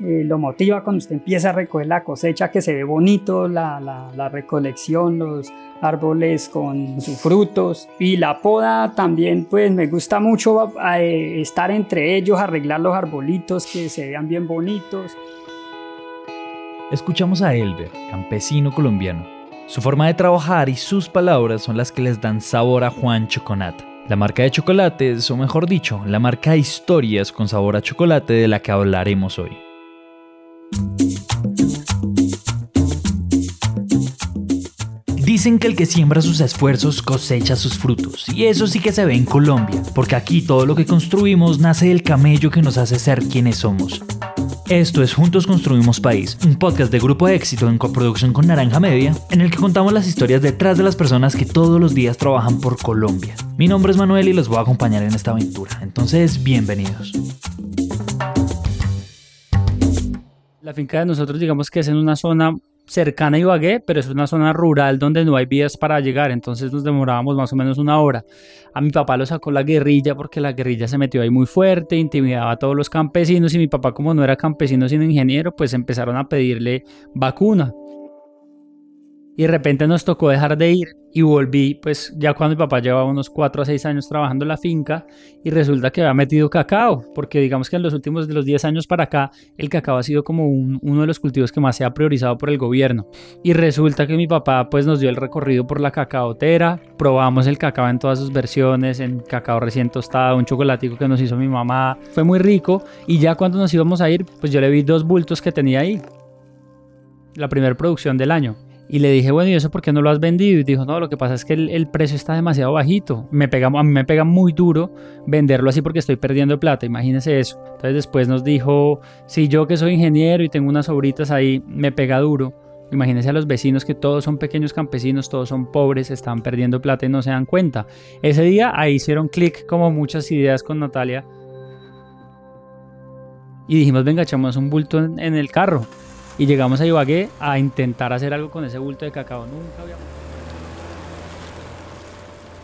eh, lo motiva cuando usted empieza a recoger la cosecha, que se ve bonito la, la, recolección, los árboles con sus frutos. Y la poda también, pues me gusta mucho eh, estar entre ellos, arreglar los arbolitos que se vean bien bonitos. Escuchamos a Elber, campesino colombiano. Su forma de trabajar y sus palabras son las que les dan sabor a Juan Choconata la marca de chocolates, o mejor dicho, la marca de historias con sabor a chocolate de la que hablaremos hoy. Que el que siembra sus esfuerzos cosecha sus frutos, y eso sí que se ve en Colombia, porque aquí todo lo que construimos nace del camello que nos hace ser quienes somos. Esto es Juntos Construimos País, un podcast de Grupo Éxito en coproducción con Naranja Media, en el que contamos las historias detrás de las personas que todos los días trabajan por Colombia. Mi nombre es Manuel y los voy a acompañar en esta aventura, entonces bienvenidos. La finca de nosotros digamos que es en una zona cercana a Ibagué, pero es una zona rural donde no hay vías para llegar, entonces nos demorábamos más o menos una hora. A mi papá lo sacó la guerrilla porque la guerrilla se metió ahí muy fuerte, intimidaba a todos los campesinos y mi papá como no era campesino sino ingeniero, pues empezaron a pedirle vacuna y de repente nos tocó dejar de ir y volví, pues ya cuando mi papá llevaba unos 4 a 6 años trabajando en la finca y resulta que había metido cacao, porque digamos que en los últimos de los 10 años para acá el cacao ha sido como uno de los cultivos que más se ha priorizado por el gobierno. Y resulta que mi papá pues nos dio el recorrido por la cacaotera, probamos el cacao en todas sus versiones, en cacao recién tostado, un chocolatico que nos hizo mi mamá, fue muy rico y ya cuando nos íbamos a ir pues yo le vi dos bultos que tenía ahí, la primera producción del año y le dije, bueno, ¿y eso por qué no lo has vendido? Y dijo, no, lo que pasa es que el, precio está demasiado bajito. Me pega, a mí me pega muy duro venderlo así porque estoy perdiendo plata, imagínese eso. Entonces después nos dijo, si yo que soy ingeniero y tengo unas sobritas ahí, me pega duro. Imagínense a los vecinos que todos son pequeños campesinos, todos son pobres, están perdiendo plata y no se dan cuenta. Ese día ahí hicieron clic como muchas ideas con Natalia. Y dijimos, venga, echamos un bulto en el carro y llegamos a Ibagué a intentar hacer algo con ese bulto de cacao. Nunca habíamos...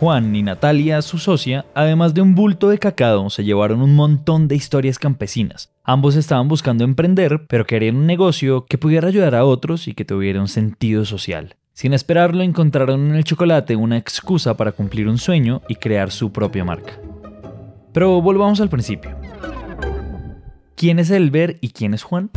Juan y Natalia, su socia, además de un bulto de cacao, se llevaron un montón de historias campesinas. Ambos estaban buscando emprender, pero querían un negocio que pudiera ayudar a otros y que tuviera un sentido social. Sin esperarlo, encontraron en el chocolate una excusa para cumplir un sueño y crear su propia marca. Pero volvamos al principio. ¿Quién es Elber y quién es Juan?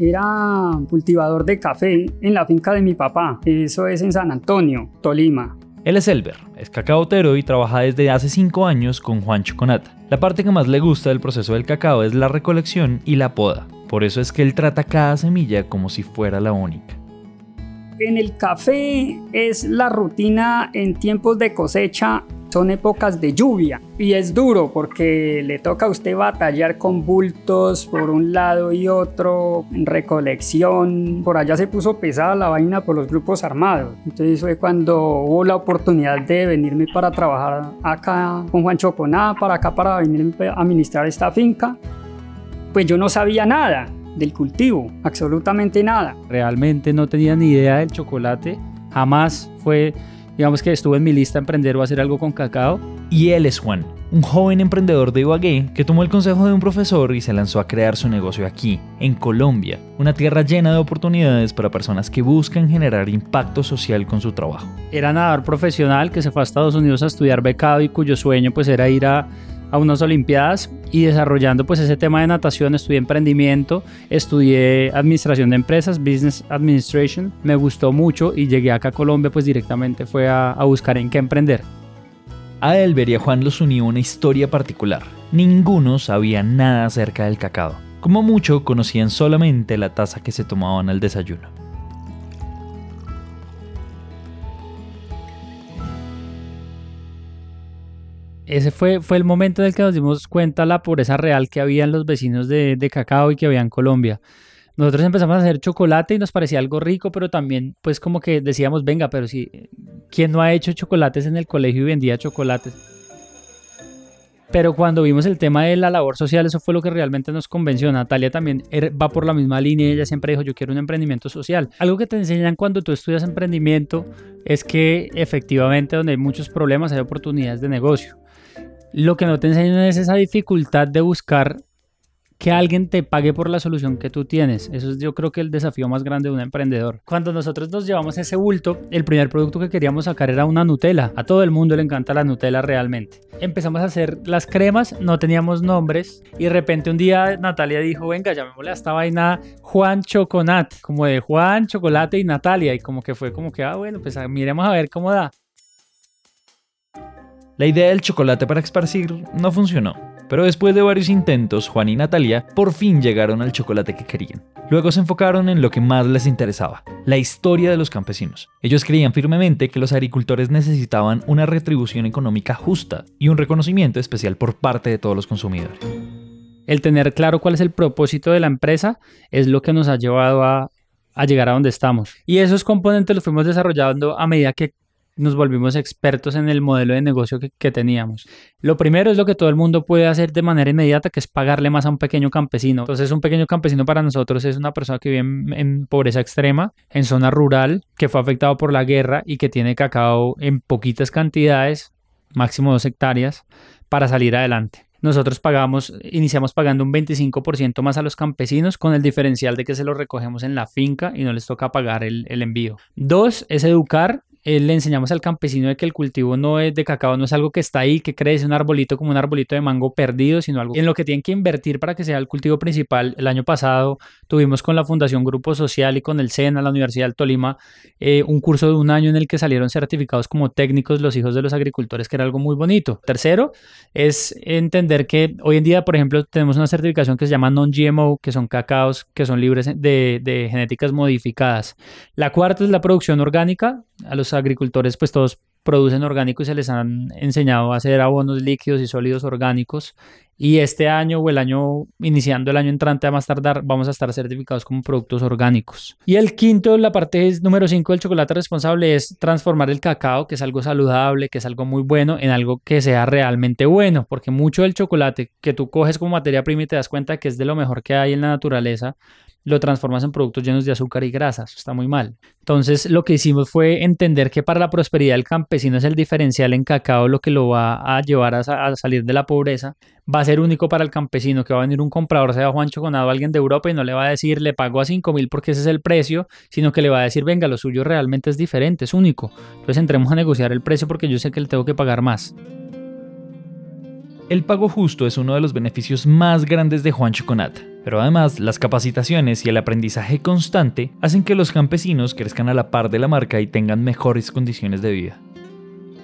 Era cultivador de café en la finca de mi papá. Eso es en San Antonio, Tolima. Él es Elber, es cacaotero y trabaja desde hace 5 años con Juan Choconata. La parte que más le gusta del proceso del cacao es la recolección y la poda. Por eso es que él trata cada semilla como si fuera la única. En el café es la rutina en tiempos de cosecha son épocas de lluvia y es duro porque le toca a usted batallar con bultos por un lado y otro, en recolección. Por allá se puso pesada la vaina por los grupos armados. Entonces fue cuando hubo la oportunidad de venirme para trabajar acá con Juan Choconá, para acá para venir a administrar esta finca. Pues yo no sabía nada del cultivo, absolutamente nada. Realmente no tenía ni idea del chocolate, jamás fue digamos que estuvo en mi lista emprender o hacer algo con cacao. Y él es Juan, un joven emprendedor de Ibagué que tomó el consejo de un profesor y se lanzó a crear su negocio aquí, en Colombia, una tierra llena de oportunidades para personas que buscan generar impacto social con su trabajo. Era nadador profesional que se fue a Estados Unidos a estudiar becado y cuyo sueño pues era ir a a unas olimpiadas y desarrollando pues ese tema de natación estudié emprendimiento, estudié administración de empresas, business administration, me gustó mucho y llegué acá a Colombia pues directamente fue a, a buscar en qué emprender. A Elber y a Juan los unió una historia particular. Ninguno sabía nada acerca del cacao. Como mucho conocían solamente la taza que se tomaban al desayuno. Ese fue, fue el momento en el que nos dimos cuenta la pobreza real que había en los vecinos de, de cacao y que había en Colombia. Nosotros empezamos a hacer chocolate y nos parecía algo rico, pero también pues como que decíamos, venga, pero si, ¿quién no ha hecho chocolates en el colegio y vendía chocolates? Pero cuando vimos el tema de la labor social, eso fue lo que realmente nos convenció. Natalia también er, va por la misma línea. Ella siempre dijo, yo quiero un emprendimiento social. Algo que te enseñan cuando tú estudias emprendimiento es que efectivamente donde hay muchos problemas hay oportunidades de negocio. Lo que no te enseñan es esa dificultad de buscar que alguien te pague por la solución que tú tienes. Eso es yo creo que el desafío más grande de un emprendedor. Cuando nosotros nos llevamos ese bulto, el primer producto que queríamos sacar era una Nutella. A todo el mundo le encanta la Nutella realmente. Empezamos a hacer las cremas, no teníamos nombres y de repente un día Natalia dijo, venga, llamémosle a esta vaina Juan Choconat, como de Juan, Chocolate y Natalia y como que fue como que, ah, bueno, pues miremos a ver cómo da. La idea del chocolate para esparcir no funcionó, pero después de varios intentos, Juan y Natalia por fin llegaron al chocolate que querían. Luego se enfocaron en lo que más les interesaba, la historia de los campesinos. Ellos creían firmemente que los agricultores necesitaban una retribución económica justa y un reconocimiento especial por parte de todos los consumidores. El tener claro cuál es el propósito de la empresa es lo que nos ha llevado a, llegar a donde estamos. Y esos componentes los fuimos desarrollando a medida que nos volvimos expertos en el modelo de negocio que, teníamos. Lo primero es lo que todo el mundo puede hacer de manera inmediata, que es pagarle más a un pequeño campesino. Entonces, un pequeño campesino para nosotros es una persona que vive en, pobreza extrema, en zona rural, que fue afectado por la guerra y que tiene cacao en poquitas cantidades, máximo dos hectáreas, para salir adelante nosotros pagamos, iniciamos pagando un 25% más a los campesinos con el diferencial de que se lo recogemos en la finca y no les toca pagar el envío. Dos, es educar eh, le enseñamos al campesino de que el cultivo no es de cacao, no es algo que está ahí, que crece un arbolito como un arbolito de mango perdido, sino algo en lo que tienen que invertir para que sea el cultivo principal. El año pasado tuvimos con la Fundación Grupo Social y con el SENA, la Universidad del Tolima, eh, un curso de un año en el que salieron certificados como técnicos los hijos de los agricultores, que era algo muy bonito. Tercero, es entender que hoy en día, por ejemplo, tenemos una certificación que se llama non-GMO, que son cacaos que son libres de, de genéticas modificadas. La cuarta es la producción orgánica. A los agricultores pues todos producen orgánico y se les han enseñado a hacer abonos líquidos y sólidos orgánicos y este año o el año iniciando el año entrante a más tardar vamos a estar certificados como productos orgánicos. Y el quinto, la parte número 5 del chocolate responsable es transformar el cacao, que es algo saludable, que es algo muy bueno, en algo que sea realmente bueno, porque mucho del chocolate que tú coges como materia prima y te das cuenta que es de lo mejor que hay en la naturaleza, lo transformas en productos llenos de azúcar y grasas. Está muy mal. Entonces, lo que hicimos fue entender que para la prosperidad del campesino es el diferencial en cacao lo que lo va a llevar a, salir de la pobreza. Va a ser único para el campesino que va a venir un comprador, sea Juan Choconado, alguien de Europa, y no le va a decir le pago a 5 mil porque ese es el precio, sino que le va a decir venga, lo suyo realmente es diferente, es único. Entonces, entremos a negociar el precio porque yo sé que le tengo que pagar más. El pago justo es uno de los beneficios más grandes de Juan Choconat, pero además las capacitaciones y el aprendizaje constante hacen que los campesinos crezcan a la par de la marca y tengan mejores condiciones de vida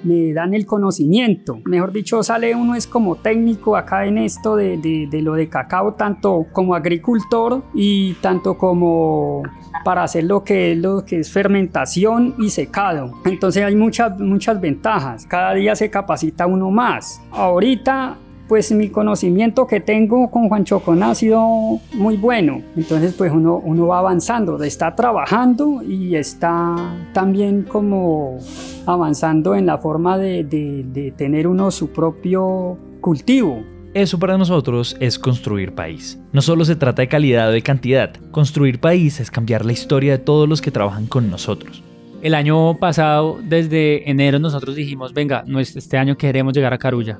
me dan el conocimiento. Mejor dicho, sale uno es como técnico acá en esto de, de, lo de cacao, tanto como agricultor y tanto como para hacer lo que es lo que es fermentación y secado. Entonces hay muchas muchas ventajas. Cada día se capacita uno más. Ahorita pues mi conocimiento que tengo con Juan Chocón ha sido muy bueno. Entonces pues uno, uno va avanzando, está trabajando y está también como avanzando en la forma de, de tener uno su propio cultivo. Eso para nosotros es construir país. No solo se trata de calidad o de cantidad, construir país es cambiar la historia de todos los que trabajan con nosotros. El año pasado, desde enero, nosotros dijimos, venga, este año queremos llegar a Carulla.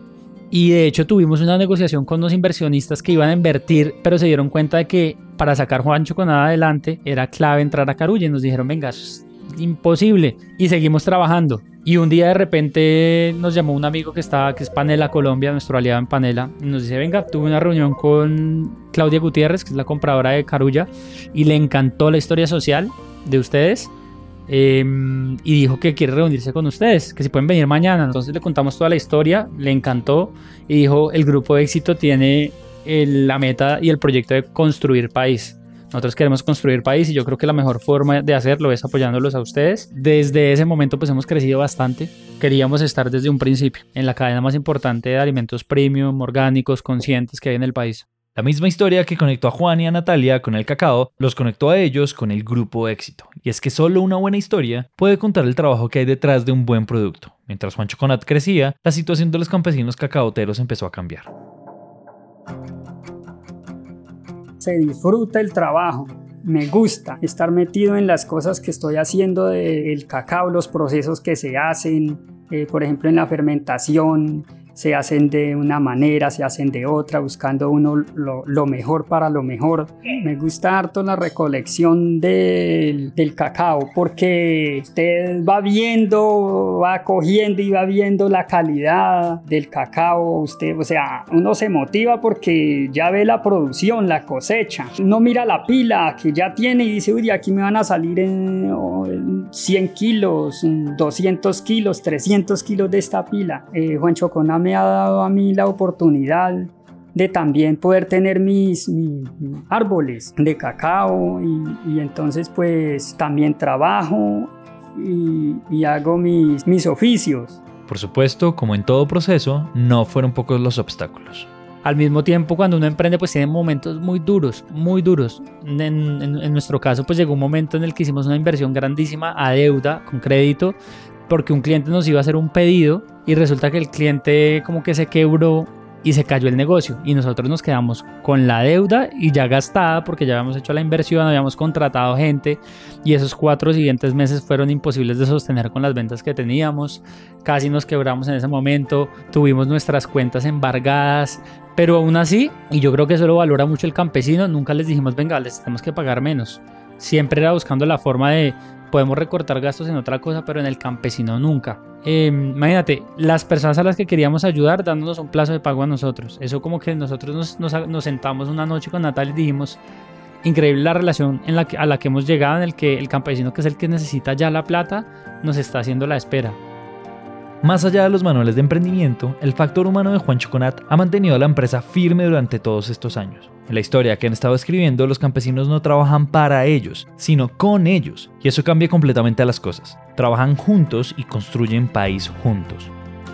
Y de hecho tuvimos una negociación con los inversionistas que iban a invertir, pero se dieron cuenta de que para sacar Juancho con nada adelante era clave entrar a Carulla y nos dijeron, venga, es imposible. Y seguimos trabajando. Y un día de repente nos llamó un amigo que estaba, que es Panela Colombia, nuestro aliado en Panela, y nos dice, venga, tuve una reunión con Claudia Gutiérrez, que es la compradora de Carulla, y le encantó la historia social de ustedes Em, y dijo que quiere reunirse con ustedes, que si pueden venir mañana. Entonces le contamos toda la historia, le encantó y dijo, el grupo de éxito tiene la meta y el proyecto de construir país. Nosotros queremos construir país y yo creo que la mejor forma de hacerlo es apoyándolos a ustedes. Desde ese momento pues hemos crecido bastante. Queríamos estar desde un principio en la cadena más importante de alimentos premium, orgánicos, conscientes que hay en el país. La misma historia que conectó a Juan y a Natalia con el cacao, los conectó a ellos con el grupo éxito. Y es que solo una buena historia puede contar el trabajo que hay detrás de un buen producto. Mientras Juan Choconat crecía, la situación de los campesinos cacaoteros empezó a cambiar. Se disfruta el trabajo. Me gusta estar metido en las cosas que estoy haciendo del cacao, los procesos que se hacen, eh, por ejemplo en la fermentación, se hacen de una manera, se hacen de otra, buscando uno lo, mejor para lo mejor. Me gusta harto la recolección del, del, cacao porque usted va viendo, va cogiendo y va viendo la calidad del cacao. Usted, o sea, uno se motiva porque ya ve la producción, la cosecha. Uno mira la pila que ya tiene y dice, uy, aquí me van a salir en, 100 kilos, 200 kilos, 300 kilos de esta pila. Eh, Juan Chocona me ha dado a mí la oportunidad de también poder tener mis, árboles de cacao y, entonces pues también trabajo y, hago mis, mis oficios. Por supuesto, como en todo proceso, no fueron pocos los obstáculos. Al mismo tiempo, cuando uno emprende, pues tiene momentos muy duros, muy duros. En, en, nuestro caso, pues llegó un momento en el que hicimos una inversión grandísima a deuda, con crédito, porque un cliente nos iba a hacer un pedido y resulta que el cliente como que se quebró y se cayó el negocio y nosotros nos quedamos con la deuda y ya gastada porque ya habíamos hecho la inversión, habíamos contratado gente y esos cuatro siguientes meses fueron imposibles de sostener con las ventas que teníamos, casi nos quebramos en ese momento, tuvimos nuestras cuentas embargadas, pero aún así, y yo creo que eso lo valora mucho el campesino, nunca les dijimos, venga, les tenemos que pagar menos. Siempre era buscando la forma de podemos recortar gastos en otra cosa, pero en el campesino nunca. Em, imagínate, las personas a las que queríamos ayudar dándonos un plazo de pago a nosotros. Eso como que nosotros nos, sentamos una noche con Natalia y dijimos, increíble la relación en la que, a la que hemos llegado, en el que el campesino que es el que necesita ya la plata, nos está haciendo la espera. Más allá de los manuales de emprendimiento, el factor humano de Juan Choconat ha mantenido a la empresa firme durante todos estos años. En la historia que han estado escribiendo, los campesinos no trabajan para ellos, sino con ellos, y eso cambia completamente las cosas. Trabajan juntos y construyen país juntos.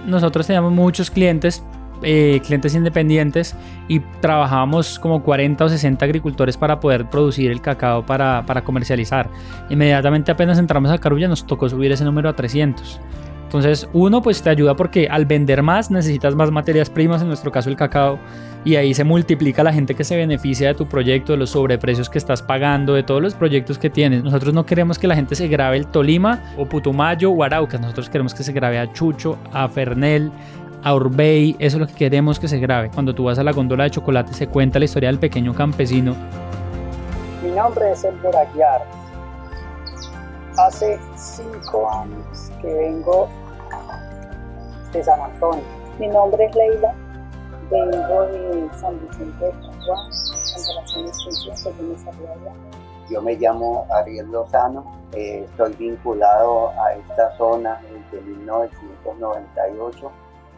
Nosotros teníamos muchos clientes, eh, clientes independientes, y trabajábamos como 40 o 60 agricultores para poder producir el cacao para, para comercializar. Inmediatamente apenas entramos a Carulla nos tocó subir ese número a 300. Entonces, uno, pues te ayuda porque al vender más necesitas más materias primas, en nuestro caso el cacao, y ahí se multiplica la gente que se beneficia de tu proyecto, de los sobreprecios que estás pagando, de todos los proyectos que tienes. Nosotros no queremos que la gente se grabe el Tolima o Putumayo o Arauca, nosotros queremos que se grabe a Chucho, a Fernel, a Urbey, eso es lo que queremos que se grabe. Cuando tú vas a la góndola de chocolate se cuenta la historia del pequeño campesino. Mi nombre es Elber Aguiar. Hace cinco años que vengo de San Antonio. Mi nombre es Leila, vengo de San Vicente de Pachuá, Yo me llamo Ariel Lozano, eh, estoy vinculado a esta zona desde 1998.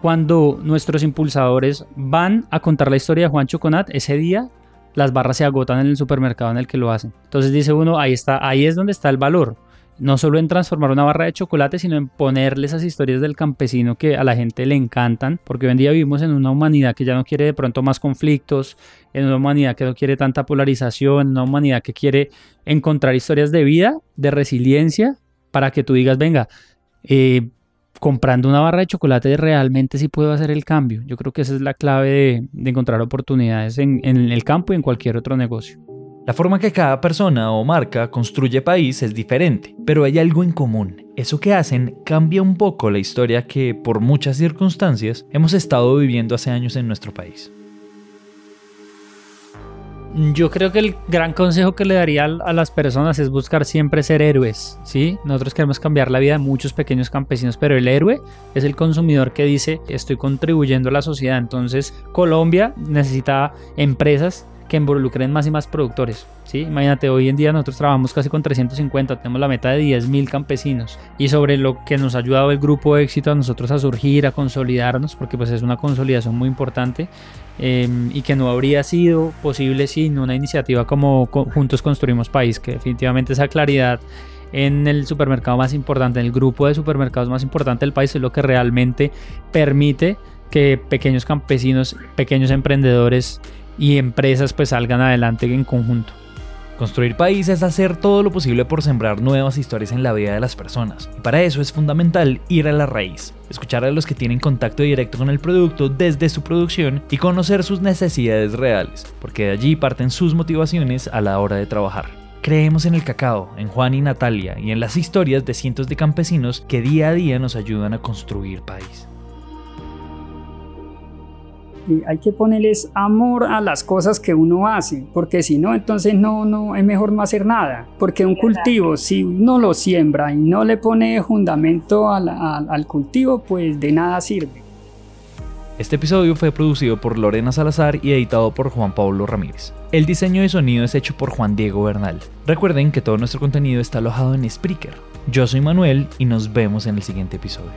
Cuando nuestros impulsadores van a contar la historia de Juan Choconat, ese día las barras se agotan en el supermercado en el que lo hacen. Entonces dice uno, ahí está, ahí es donde está el valor no solo en transformar una barra de chocolate, sino en ponerle esas historias del campesino que a la gente le encantan, porque hoy en día vivimos en una humanidad que ya no quiere de pronto más conflictos, en una humanidad que no quiere tanta polarización, en una humanidad que quiere encontrar historias de vida, de resiliencia, para que tú digas, venga, eh, comprando una barra de chocolate realmente sí puedo hacer el cambio. Yo creo que esa es la clave de, encontrar oportunidades en el campo y en cualquier otro negocio. La forma que cada persona o marca construye país es diferente, pero hay algo en común. Eso que hacen cambia un poco la historia que, por muchas circunstancias, hemos estado viviendo hace años en nuestro país. Yo creo que el gran consejo que le daría a las personas es buscar siempre ser héroes, ¿sí? Nosotros queremos cambiar la vida de muchos pequeños campesinos, pero el héroe es el consumidor que dice estoy contribuyendo a la sociedad. Entonces Colombia necesita empresas que involucren más y más productores. ¿sí? Imagínate, hoy en día nosotros trabajamos casi con 350, tenemos la meta de 10.000 campesinos y sobre lo que nos ha ayudado el grupo de éxito a nosotros a surgir, a consolidarnos, porque pues es una consolidación muy importante em, y que no habría sido posible sin una iniciativa como Juntos Construimos País, que definitivamente esa claridad en el supermercado más importante, en el grupo de supermercados más importante del país es lo que realmente permite que pequeños campesinos, pequeños emprendedores y empresas pues salgan adelante en conjunto. Construir país es hacer todo lo posible por sembrar nuevas historias en la vida de las personas. Y para eso es fundamental ir a la raíz, escuchar a los que tienen contacto directo con el producto desde su producción y conocer sus necesidades reales, porque de allí parten sus motivaciones a la hora de trabajar. Creemos en el cacao, en Juan y Natalia y en las historias de cientos de campesinos que día a día nos ayudan a construir país. Hay que ponerles amor a las cosas que uno hace, porque si no, entonces no, no, es mejor no hacer nada. Porque un cultivo, si uno lo siembra y no le pone fundamento al, al cultivo, pues de nada sirve. Este episodio fue producido por Lorena Salazar y editado por Juan Pablo Ramírez. El diseño de sonido es hecho por Juan Diego Bernal. Recuerden que todo nuestro contenido está alojado en Spreaker. Yo soy Manuel y nos vemos en el siguiente episodio.